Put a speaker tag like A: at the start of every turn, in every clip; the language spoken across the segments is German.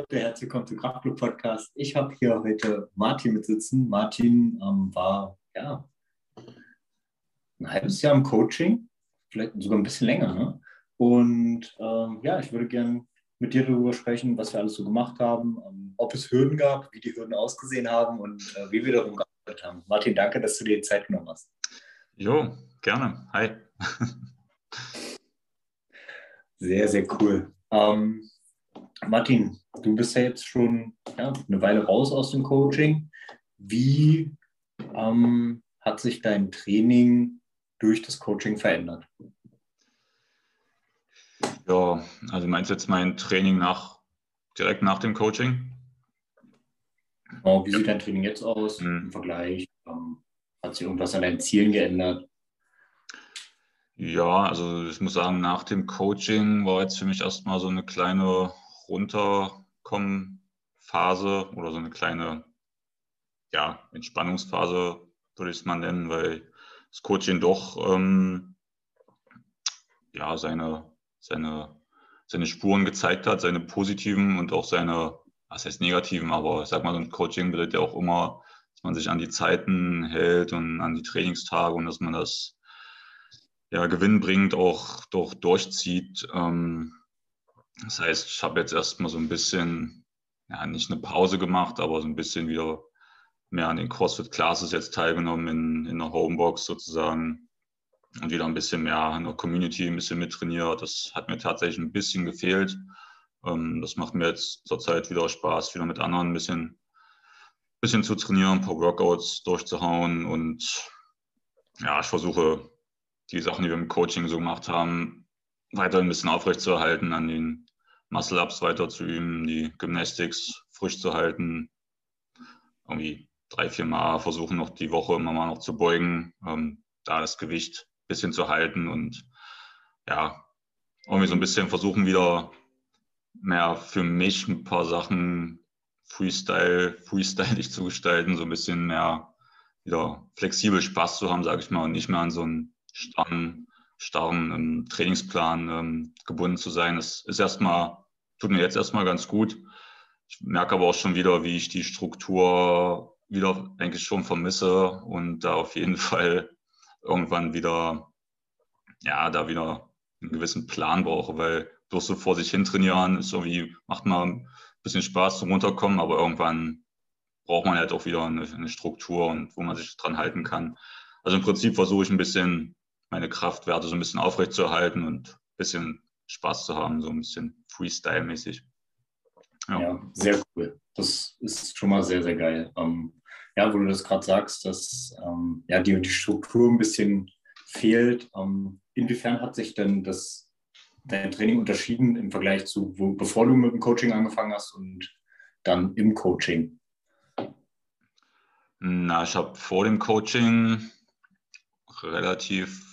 A: Leute, herzlich willkommen zum Kraftclub Podcast. Ich habe hier heute Martin mit sitzen. Martin ähm, war ja ein halbes Jahr im Coaching, vielleicht sogar ein bisschen länger. Ne? Und ähm, ja, ich würde gerne mit dir darüber sprechen, was wir alles so gemacht haben, ähm, ob es Hürden gab, wie die Hürden ausgesehen haben und äh, wie wir darum gearbeitet haben. Martin, danke, dass du dir die Zeit genommen hast.
B: Jo, gerne. Hi.
A: sehr, sehr cool. Ähm, Martin, du bist ja jetzt schon ja, eine Weile raus aus dem Coaching. Wie ähm, hat sich dein Training durch das Coaching verändert?
B: Ja, also meinst du jetzt mein Training nach, direkt nach dem Coaching?
A: Oh, wie sieht dein Training jetzt aus hm. im Vergleich? Ähm, hat sich irgendwas an deinen Zielen geändert?
B: Ja, also ich muss sagen, nach dem Coaching war jetzt für mich erstmal so eine kleine Runterkommen-Phase oder so eine kleine ja, Entspannungsphase, würde ich es mal nennen, weil das Coaching doch ähm, ja, seine, seine, seine Spuren gezeigt hat, seine positiven und auch seine, was heißt negativen, aber ich sag mal, so ein Coaching bedeutet ja auch immer, dass man sich an die Zeiten hält und an die Trainingstage und dass man das ja, gewinnbringend auch, auch durchzieht. Ähm, das heißt, ich habe jetzt erstmal so ein bisschen, ja, nicht eine Pause gemacht, aber so ein bisschen wieder mehr an den CrossFit Classes jetzt teilgenommen in, in der Homebox sozusagen und wieder ein bisschen mehr in der Community ein bisschen mittrainiert. Das hat mir tatsächlich ein bisschen gefehlt. Ähm, das macht mir jetzt zurzeit wieder Spaß, wieder mit anderen ein bisschen, bisschen zu trainieren, ein paar Workouts durchzuhauen und ja, ich versuche die Sachen, die wir im Coaching so gemacht haben, weiter ein bisschen aufrechtzuerhalten, an den Muscle-Ups weiter zu üben, die Gymnastics frisch zu halten, irgendwie drei, vier Mal versuchen noch die Woche immer mal noch zu beugen, ähm, da das Gewicht ein bisschen zu halten und ja, irgendwie so ein bisschen versuchen wieder mehr für mich ein paar Sachen Freestyle, freestylig zu gestalten, so ein bisschen mehr wieder flexibel Spaß zu haben, sage ich mal, und nicht mehr an so einen starren, starren ähm, Trainingsplan ähm, gebunden zu sein. Das ist erstmal, tut mir jetzt erstmal ganz gut. Ich merke aber auch schon wieder, wie ich die Struktur wieder eigentlich schon vermisse und da auf jeden Fall irgendwann wieder, ja, da wieder einen gewissen Plan brauche, weil durch so vor sich hin trainieren ist irgendwie, macht mal ein bisschen Spaß zum Runterkommen, aber irgendwann braucht man halt auch wieder eine, eine Struktur und wo man sich dran halten kann. Also im Prinzip versuche ich ein bisschen meine Kraftwerte so ein bisschen aufrechtzuerhalten und ein bisschen Spaß zu haben, so ein bisschen Freestyle-mäßig.
A: Ja. ja. sehr cool. Das ist schon mal sehr, sehr geil. Ähm, ja, wo du das gerade sagst, dass ähm, ja, die, die Struktur ein bisschen fehlt. Ähm, inwiefern hat sich denn das dein Training unterschieden im Vergleich zu, wo, bevor du mit dem Coaching angefangen hast und dann im Coaching?
B: Na, ich habe vor dem Coaching relativ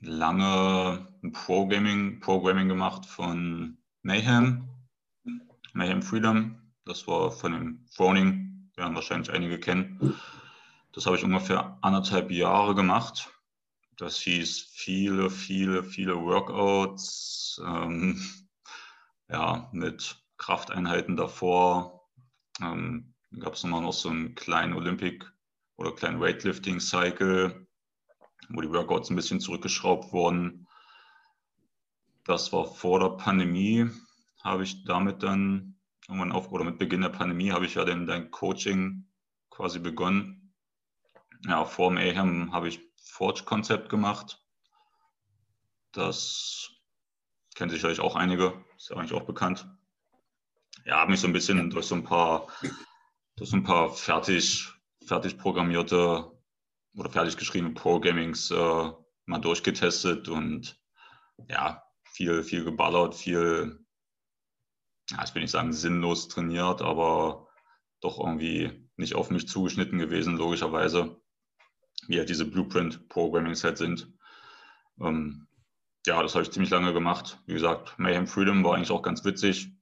B: lange Programming, Programming gemacht von Mayhem, Mayhem Freedom. Das war von dem Froning, werden wahrscheinlich einige kennen. Das habe ich ungefähr anderthalb Jahre gemacht. Das hieß viele, viele, viele Workouts, ähm, ja, mit Krafteinheiten davor. Ähm, gab es nochmal noch so einen kleinen Olympic- oder kleinen Weightlifting-Cycle wo die Workouts ein bisschen zurückgeschraubt wurden. Das war vor der Pandemie, habe ich damit dann irgendwann auf, oder mit Beginn der Pandemie habe ich ja dann dein Coaching quasi begonnen. Ja, vor dem Mayhem habe ich Forge-Konzept gemacht. Das kennt sicherlich auch einige, ist ja eigentlich auch bekannt. Ja, habe mich so ein bisschen durch so ein paar, durch so ein paar fertig, fertig programmierte oder fertig geschriebene Pro-Gamings äh, mal durchgetestet und ja, viel, viel geballert, viel, ja, ich will nicht sagen sinnlos trainiert, aber doch irgendwie nicht auf mich zugeschnitten gewesen, logischerweise, wie halt diese Blueprint-Programmings halt sind. Ähm, ja, das habe ich ziemlich lange gemacht. Wie gesagt, Mayhem Freedom war eigentlich auch ganz witzig.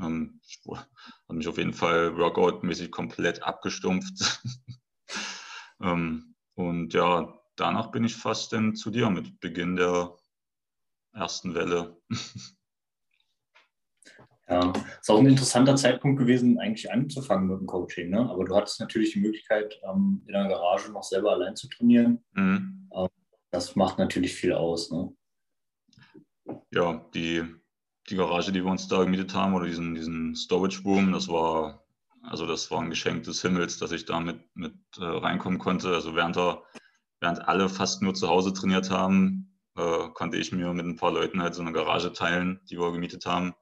B: Ähm, hat mich auf jeden Fall Workout-mäßig komplett abgestumpft. ähm, und ja, danach bin ich fast dann zu dir mit Beginn der ersten Welle.
A: Ja, ist auch ein interessanter Zeitpunkt gewesen, eigentlich anzufangen mit dem Coaching. Ne? Aber du hattest natürlich die Möglichkeit, ähm, in der Garage noch selber allein zu trainieren. Mhm. Ähm, das macht natürlich viel aus. Ne?
B: Ja, die, die Garage, die wir uns da gemietet haben, oder diesen, diesen Storage Room, das war, also das war ein Geschenk des Himmels, dass ich da mit, mit äh, reinkommen konnte. Also während, der, während alle fast nur zu Hause trainiert haben, äh, konnte ich mir mit ein paar Leuten halt so eine Garage teilen, die wir gemietet haben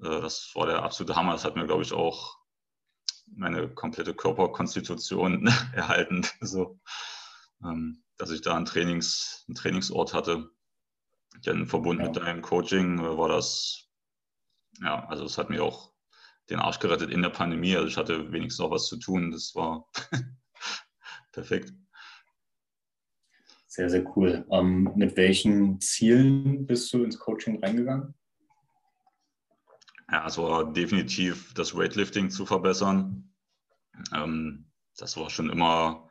B: äh, das war der absolute Hammer. Das hat mir, glaube ich, auch meine komplette Körperkonstitution erhalten, so, ähm, dass ich da einen, Trainings, einen Trainingsort hatte. Denn verbunden ja. mit deinem Coaching äh, war das, ja, also es hat mir auch den Arsch gerettet in der Pandemie. Also ich hatte wenigstens noch was zu tun. Das war perfekt.
A: Sehr, sehr cool. Ähm, mit welchen Zielen bist du ins Coaching reingegangen?
B: Ja, es war definitiv das Weightlifting zu verbessern. Ähm, das war schon immer,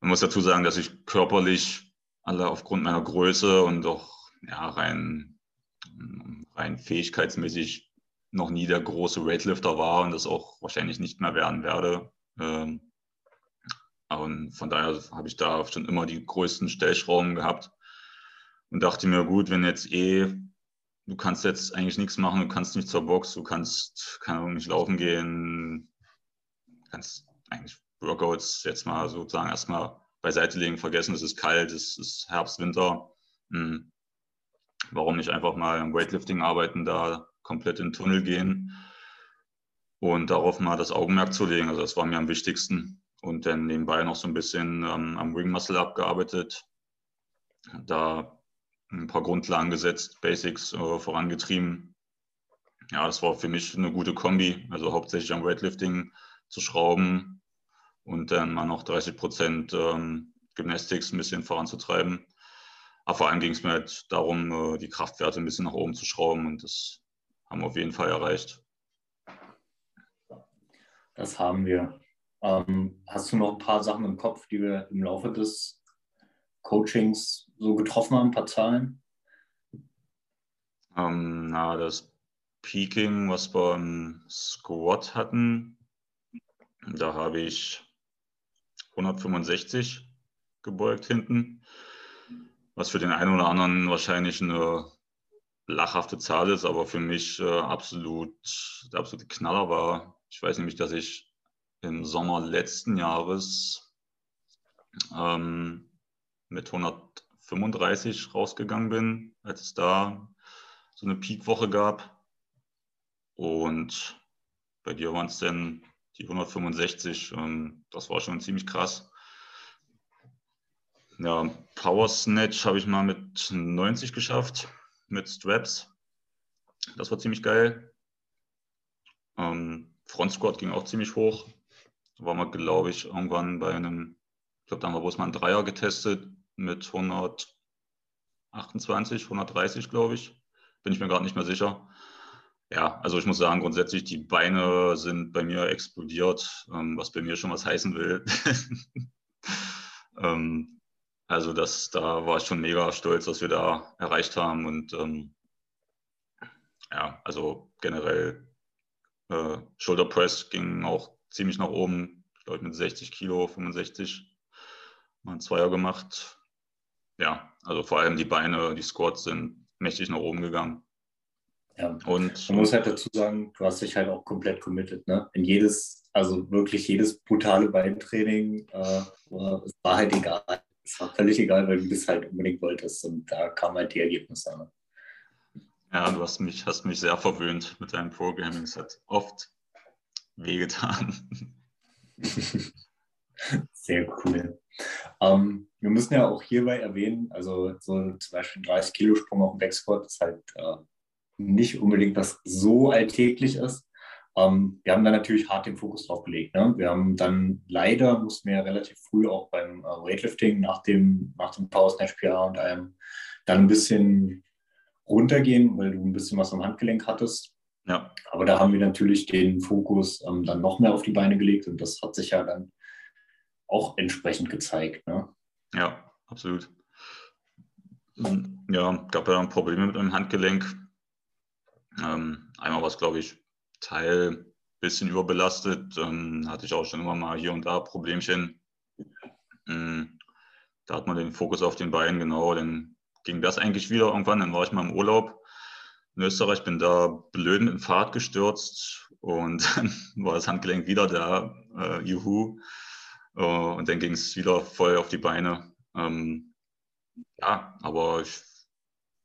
B: man muss dazu sagen, dass ich körperlich alle aufgrund meiner Größe und auch ja, rein, rein fähigkeitsmäßig noch nie der große Weightlifter war und das auch wahrscheinlich nicht mehr werden werde. Ähm, und von daher habe ich da schon immer die größten Stellschrauben gehabt und dachte mir, gut, wenn jetzt eh du kannst jetzt eigentlich nichts machen, du kannst nicht zur Box, du kannst kann nicht laufen gehen, kannst eigentlich Workouts jetzt mal sozusagen erstmal beiseite legen, vergessen, es ist kalt, es ist Herbst, Winter. Hm. Warum nicht einfach mal im Weightlifting arbeiten, da komplett in den Tunnel gehen und darauf mal das Augenmerk zu legen. Also das war mir am wichtigsten. Und dann nebenbei noch so ein bisschen ähm, am Wing Muscle abgearbeitet. Da ein paar Grundlagen gesetzt, Basics äh, vorangetrieben. Ja, das war für mich eine gute Kombi, also hauptsächlich am Weightlifting zu schrauben und dann mal noch 30 Prozent ähm, Gymnastics ein bisschen voranzutreiben. Aber vor allem ging es mir halt darum, äh, die Kraftwerte ein bisschen nach oben zu schrauben und das haben wir auf jeden Fall erreicht.
A: Das haben wir. Ähm, hast du noch ein paar Sachen im Kopf, die wir im Laufe des Coachings so getroffen haben, ein paar Zahlen?
B: Ähm, na, das Peaking, was wir im Squat hatten, da habe ich 165 gebeugt hinten, was für den einen oder anderen wahrscheinlich eine lachhafte Zahl ist, aber für mich äh, absolut der absolute Knaller war. Ich weiß nämlich, dass ich im Sommer letzten Jahres ähm, mit 100 35 rausgegangen bin, als es da so eine Peakwoche gab. Und bei dir waren es dann die 165. Und das war schon ziemlich krass. Ja, Power Snatch habe ich mal mit 90 geschafft, mit Straps. Das war ziemlich geil. Ähm, Front Squat ging auch ziemlich hoch. Da war man, glaube ich, irgendwann bei einem, ich glaube, da haben wir bloß mal einen Dreier getestet mit 128, 130, glaube ich. Bin ich mir gerade nicht mehr sicher. Ja, also ich muss sagen, grundsätzlich die Beine sind bei mir explodiert, ähm, was bei mir schon was heißen will. ähm, also das, da war ich schon mega stolz, was wir da erreicht haben. Und ähm, ja, also generell äh, Shoulder Press ging auch ziemlich nach oben. Ich glaube mit 60 Kilo, 65 mal ein Zweier gemacht ja, also vor allem die Beine, die Squats sind mächtig nach oben gegangen.
A: Ja, und man muss halt dazu sagen, du hast dich halt auch komplett committed, ne? In jedes, also wirklich jedes brutale Beintraining, äh, es war halt egal. Es war völlig egal, weil du das halt unbedingt wolltest und da kamen halt die Ergebnisse.
B: Ja, du hast mich, hast mich sehr verwöhnt mit deinem Programming. Es hat oft wehgetan.
A: Sehr cool. Ähm, wir müssen ja auch hierbei erwähnen, also so zum Beispiel 30 Kilo Sprung auf dem Backsquat ist halt äh, nicht unbedingt was so alltäglich ist. Ähm, wir haben da natürlich hart den Fokus drauf gelegt. Ne? Wir haben dann leider, mussten wir ja relativ früh auch beim äh, Weightlifting nach dem, nach dem Power Snatch PR und allem dann ein bisschen runtergehen, weil du ein bisschen was am Handgelenk hattest. Ja. Aber da haben wir natürlich den Fokus ähm, dann noch mehr auf die Beine gelegt und das hat sich ja dann auch entsprechend gezeigt. Ne?
B: Ja, absolut. Ja, gab ja Probleme mit dem Handgelenk. Ähm, einmal war es, glaube ich, Teil bisschen überbelastet. Ähm, hatte ich auch schon immer mal hier und da Problemchen. Ähm, da hat man den Fokus auf den Beinen, genau. Dann ging das eigentlich wieder irgendwann. Dann war ich mal im Urlaub in Österreich, bin da blöd mit dem Fahrrad gestürzt und dann war das Handgelenk wieder da. Äh, juhu. Äh, und dann ging es wieder voll auf die Beine. Ähm, ja, aber ich,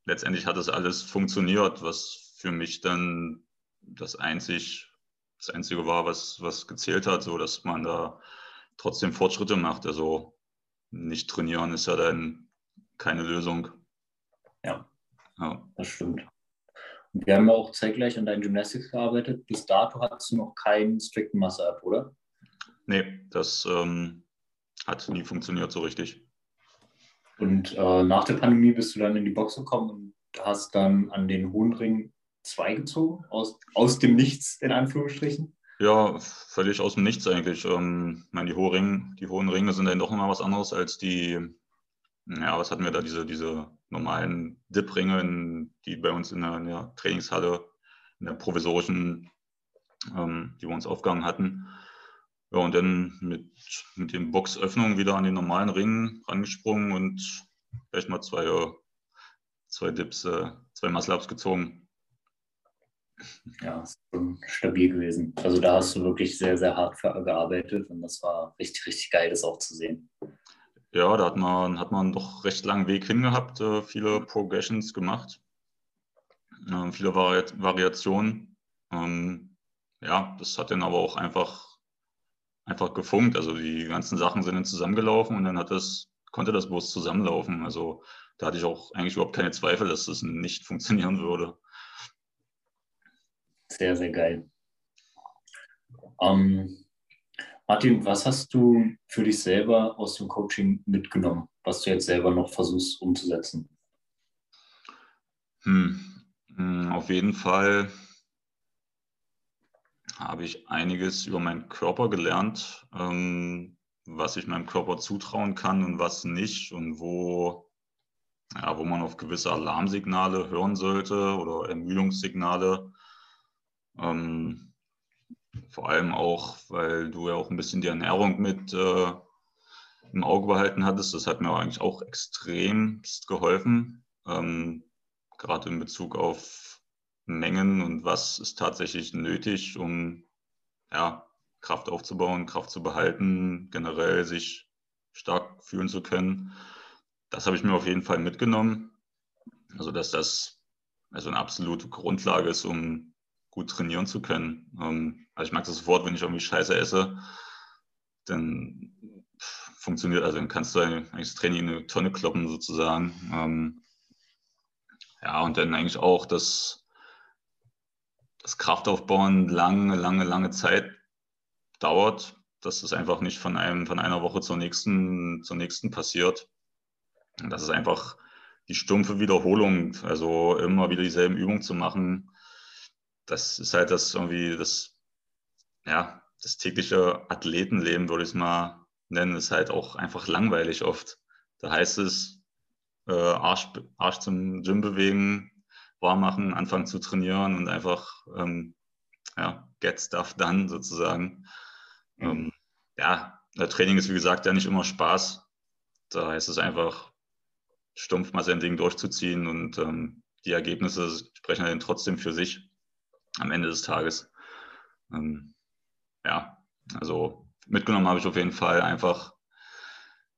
B: letztendlich hat das alles funktioniert, was für mich dann das einzig das Einzige war, was, was gezählt hat, so dass man da trotzdem Fortschritte macht. Also nicht trainieren ist ja dann keine Lösung.
A: Ja, ja. das stimmt. wir haben ja auch zeitgleich an deinen Gymnastics gearbeitet. Bis dato hattest du noch keinen strikten Muscle-Up, oder?
B: Nee, das ähm, hat nie funktioniert so richtig.
A: Und äh, nach der Pandemie bist du dann in die Box gekommen und hast dann an den hohen Ring zwei gezogen, aus, aus dem Nichts, in Anführungsstrichen?
B: Ja, völlig aus dem Nichts eigentlich. Ähm, ich meine, die, hohen die hohen Ringe sind dann doch nochmal was anderes als die, ja, was hatten wir da, diese, diese normalen Dip-Ringe, die bei uns in der, in der, Trainingshalle, in der provisorischen, ähm, die wir uns aufgegangen hatten. Ja, und dann mit, mit den Boxöffnungen wieder an den normalen Ringen rangesprungen und vielleicht mal zwei, zwei Dips, äh, zwei Muscle-Ups gezogen
A: ja, ist schon stabil gewesen. Also da hast du wirklich sehr, sehr hart gearbeitet und das war richtig, richtig geil, das auch zu sehen.
B: Ja, da hat man, hat man doch recht langen Weg hingehabt, äh, viele Progressions gemacht, äh, viele Vari Variationen. Ähm, ja, das hat dann aber auch einfach, einfach gefunkt. Also die ganzen Sachen sind dann zusammengelaufen und dann hat das, konnte das bloß zusammenlaufen. Also da hatte ich auch eigentlich überhaupt keine Zweifel, dass das nicht funktionieren würde.
A: Sehr, sehr geil. Ähm, Martin, was hast du für dich selber aus dem Coaching mitgenommen, was du jetzt selber noch versuchst umzusetzen?
B: Hm, hm auf jeden Fall habe ich einiges über meinen Körper gelernt, ähm, was ich meinem Körper zutrauen kann und was nicht und wo, ja, wo man auf gewisse Alarmsignale hören sollte oder Ermüdungssignale ähm, vor allem auch, weil du ja auch ein bisschen die Ernährung mit äh, im Auge behalten hattest. Das hat mir eigentlich auch extremst geholfen, ähm, gerade in Bezug auf Mengen und was ist tatsächlich nötig, um ja, Kraft aufzubauen, Kraft zu behalten, generell sich stark fühlen zu können. Das habe ich mir auf jeden Fall mitgenommen. Also, dass das also eine absolute Grundlage ist, um gut trainieren zu können. Ähm, also ich mag das sofort, wenn ich irgendwie Scheiße esse, dann funktioniert, also dann kannst du eigentlich das Training in eine Tonne kloppen sozusagen. Ähm, ja, und dann eigentlich auch das, das Kraftaufbauen lange, lange, lange Zeit dauert, dass es einfach nicht von, einem, von einer Woche zur nächsten, zur nächsten passiert. Und das ist einfach die stumpfe Wiederholung, also immer wieder dieselben Übungen zu machen, das ist halt das irgendwie das, ja, das tägliche Athletenleben, würde ich es mal nennen, ist halt auch einfach langweilig oft. Da heißt es, äh, Arsch, Arsch zum Gym bewegen, warm machen, anfangen zu trainieren und einfach ähm, ja, get stuff done sozusagen. Mhm. Ähm, ja, Training ist wie gesagt ja nicht immer Spaß. Da heißt es einfach, stumpf mal sein Ding durchzuziehen und ähm, die Ergebnisse sprechen dann trotzdem für sich am Ende des Tages. Ähm, ja, also mitgenommen habe ich auf jeden Fall einfach,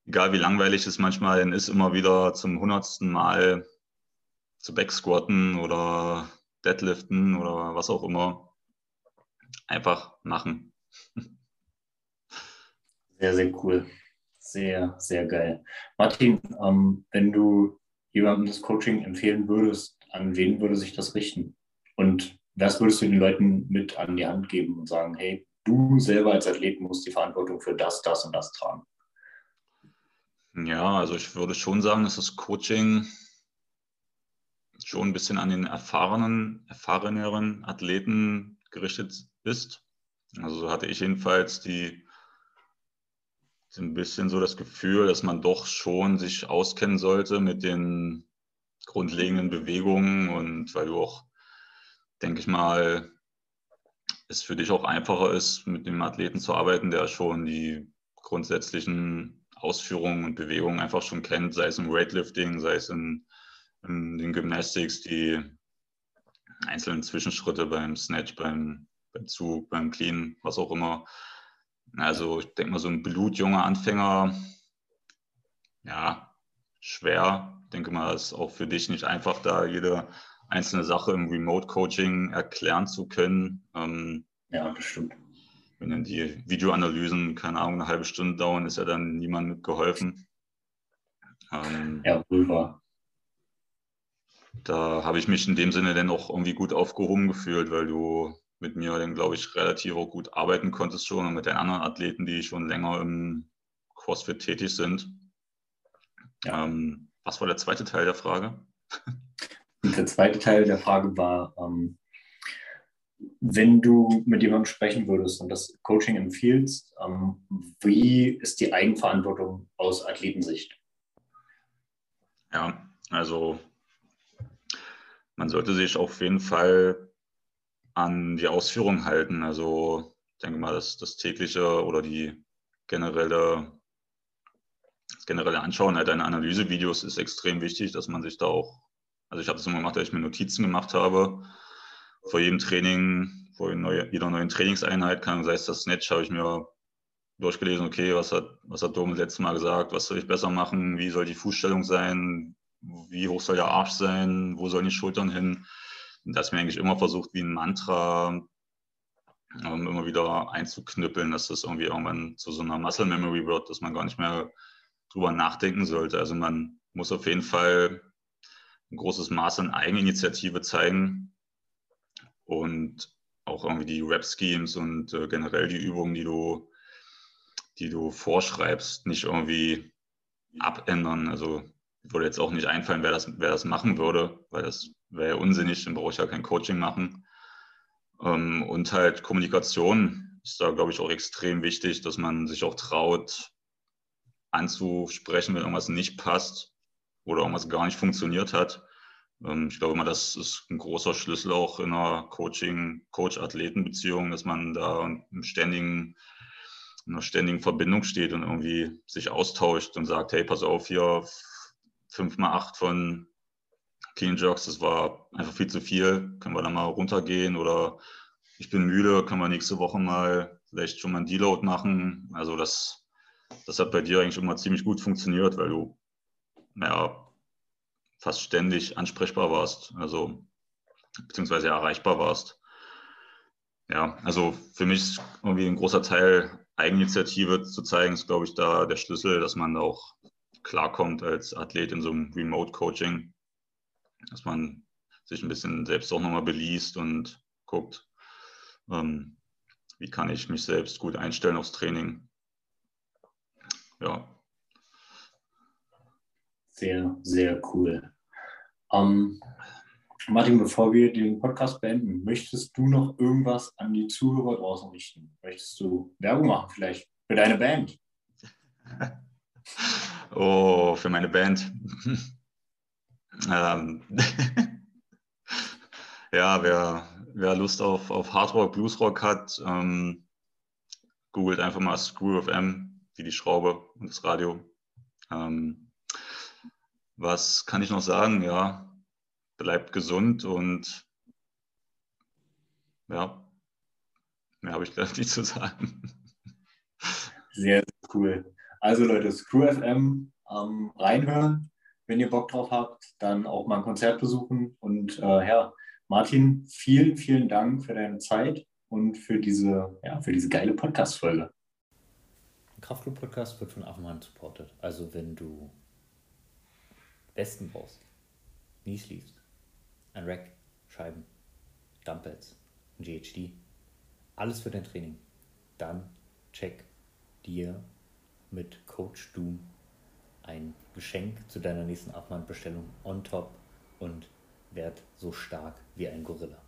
B: egal wie langweilig es manchmal ist, immer wieder zum hundertsten Mal zu Backsquatten oder Deadliften oder was auch immer. Einfach machen.
A: Sehr, sehr cool. Sehr, sehr geil. Martin, ähm, wenn du jemandem das Coaching empfehlen würdest, an wen würde sich das richten? Und was würdest du den Leuten mit an die Hand geben und sagen, hey, du selber als Athlet musst die Verantwortung für das, das und das tragen?
B: Ja, also ich würde schon sagen, dass das Coaching schon ein bisschen an den erfahrenen, erfahreneren Athleten gerichtet ist. Also so hatte ich jedenfalls die ein bisschen so das Gefühl, dass man doch schon sich auskennen sollte mit den grundlegenden Bewegungen und weil du auch denke ich mal, es für dich auch einfacher ist, mit dem Athleten zu arbeiten, der schon die grundsätzlichen Ausführungen und Bewegungen einfach schon kennt, sei es im Weightlifting, sei es in, in den Gymnastics, die einzelnen Zwischenschritte beim Snatch, beim, beim Zug, beim Clean, was auch immer. Also ich denke mal, so ein blutjunger Anfänger, ja, schwer. Ich denke mal, es ist auch für dich nicht einfach, da jede einzelne Sache im Remote-Coaching erklären zu können. Ähm,
A: ja, das stimmt.
B: Wenn dann die Videoanalysen, keine Ahnung, eine halbe Stunde dauern, ist ja dann niemand mitgeholfen.
A: Ähm, ja, wahr.
B: Da habe ich mich in dem Sinne dann auch irgendwie gut aufgehoben gefühlt, weil du mit mir dann, glaube ich, relativ auch gut arbeiten konntest schon und mit den anderen Athleten, die schon länger im CrossFit tätig sind. Ja. Ähm, was war der zweite Teil der Frage?
A: Und der zweite Teil der Frage war, ähm, wenn du mit jemandem sprechen würdest und das Coaching empfiehlst, ähm, wie ist die Eigenverantwortung aus Athletensicht?
B: Ja, also man sollte sich auf jeden Fall an die Ausführung halten. Also ich denke mal, dass das tägliche oder die generelle, das generelle Anschauen halt deiner Analysevideos ist extrem wichtig, dass man sich da auch also ich habe das immer gemacht, dass ich mir Notizen gemacht habe. Vor jedem Training, vor jeder neuen Trainingseinheit, kann sei es das Snatch, habe ich mir durchgelesen, okay, was hat, was hat Dom letztes Mal gesagt, was soll ich besser machen, wie soll die Fußstellung sein, wie hoch soll der Arsch sein, wo sollen die Schultern hin. Und das mir eigentlich immer versucht, wie ein Mantra ähm, immer wieder einzuknüppeln, dass das irgendwie irgendwann zu so einer Muscle Memory wird, dass man gar nicht mehr drüber nachdenken sollte. Also man muss auf jeden Fall ein großes Maß an Eigeninitiative zeigen und auch irgendwie die Rap-Schemes und äh, generell die Übungen, die du, die du vorschreibst, nicht irgendwie abändern. Also würde jetzt auch nicht einfallen, wer das, wer das machen würde, weil das wäre ja unsinnig, dann brauche ich ja kein Coaching machen. Ähm, und halt Kommunikation ist da, glaube ich, auch extrem wichtig, dass man sich auch traut, anzusprechen, wenn irgendwas nicht passt oder irgendwas gar nicht funktioniert hat. Ähm, ich glaube immer, das ist ein großer Schlüssel auch in einer Coaching-Coach-Athleten-Beziehung, dass man da im ständigen, in einer ständigen Verbindung steht und irgendwie sich austauscht und sagt, hey, pass auf, hier 5 mal 8 von Clean Jogs, das war einfach viel zu viel, können wir da mal runtergehen oder ich bin müde, können wir nächste Woche mal vielleicht schon mal ein Deload machen. Also das, das hat bei dir eigentlich immer ziemlich gut funktioniert, weil du ja, fast ständig ansprechbar warst, also beziehungsweise erreichbar warst. Ja, also für mich irgendwie ein großer Teil Eigeninitiative zu zeigen, ist, glaube ich, da der Schlüssel, dass man auch klarkommt als Athlet in so einem Remote-Coaching, dass man sich ein bisschen selbst auch nochmal beliest und guckt, ähm, wie kann ich mich selbst gut einstellen aufs Training. Ja,
A: sehr, sehr cool. Ähm, Martin, bevor wir den Podcast beenden, möchtest du noch irgendwas an die Zuhörer draußen richten? Möchtest du Werbung machen vielleicht für deine Band?
B: Oh, für meine Band. ähm, ja, wer, wer Lust auf, auf Hardrock, Bluesrock hat, ähm, googelt einfach mal Screw of M, wie die Schraube und das Radio. Ähm, was kann ich noch sagen? Ja, bleibt gesund und ja, mehr habe ich gleich nicht zu sagen.
A: Sehr, sehr cool. Also Leute, Screw FM ähm, reinhören. Wenn ihr Bock drauf habt, dann auch mal ein Konzert besuchen. Und äh, ja, Martin, vielen, vielen Dank für deine Zeit und für diese, ja, für diese geile Podcast-Folge.
C: Kraftclub Podcast wird von Affenheim supported. Also wenn du Westen brauchst, Knee Sleeves, ein Rack, Scheiben, Dumbbells, ein GHD, alles für dein Training, dann check dir mit Coach Doom ein Geschenk zu deiner nächsten Abmannbestellung on top und werd so stark wie ein Gorilla.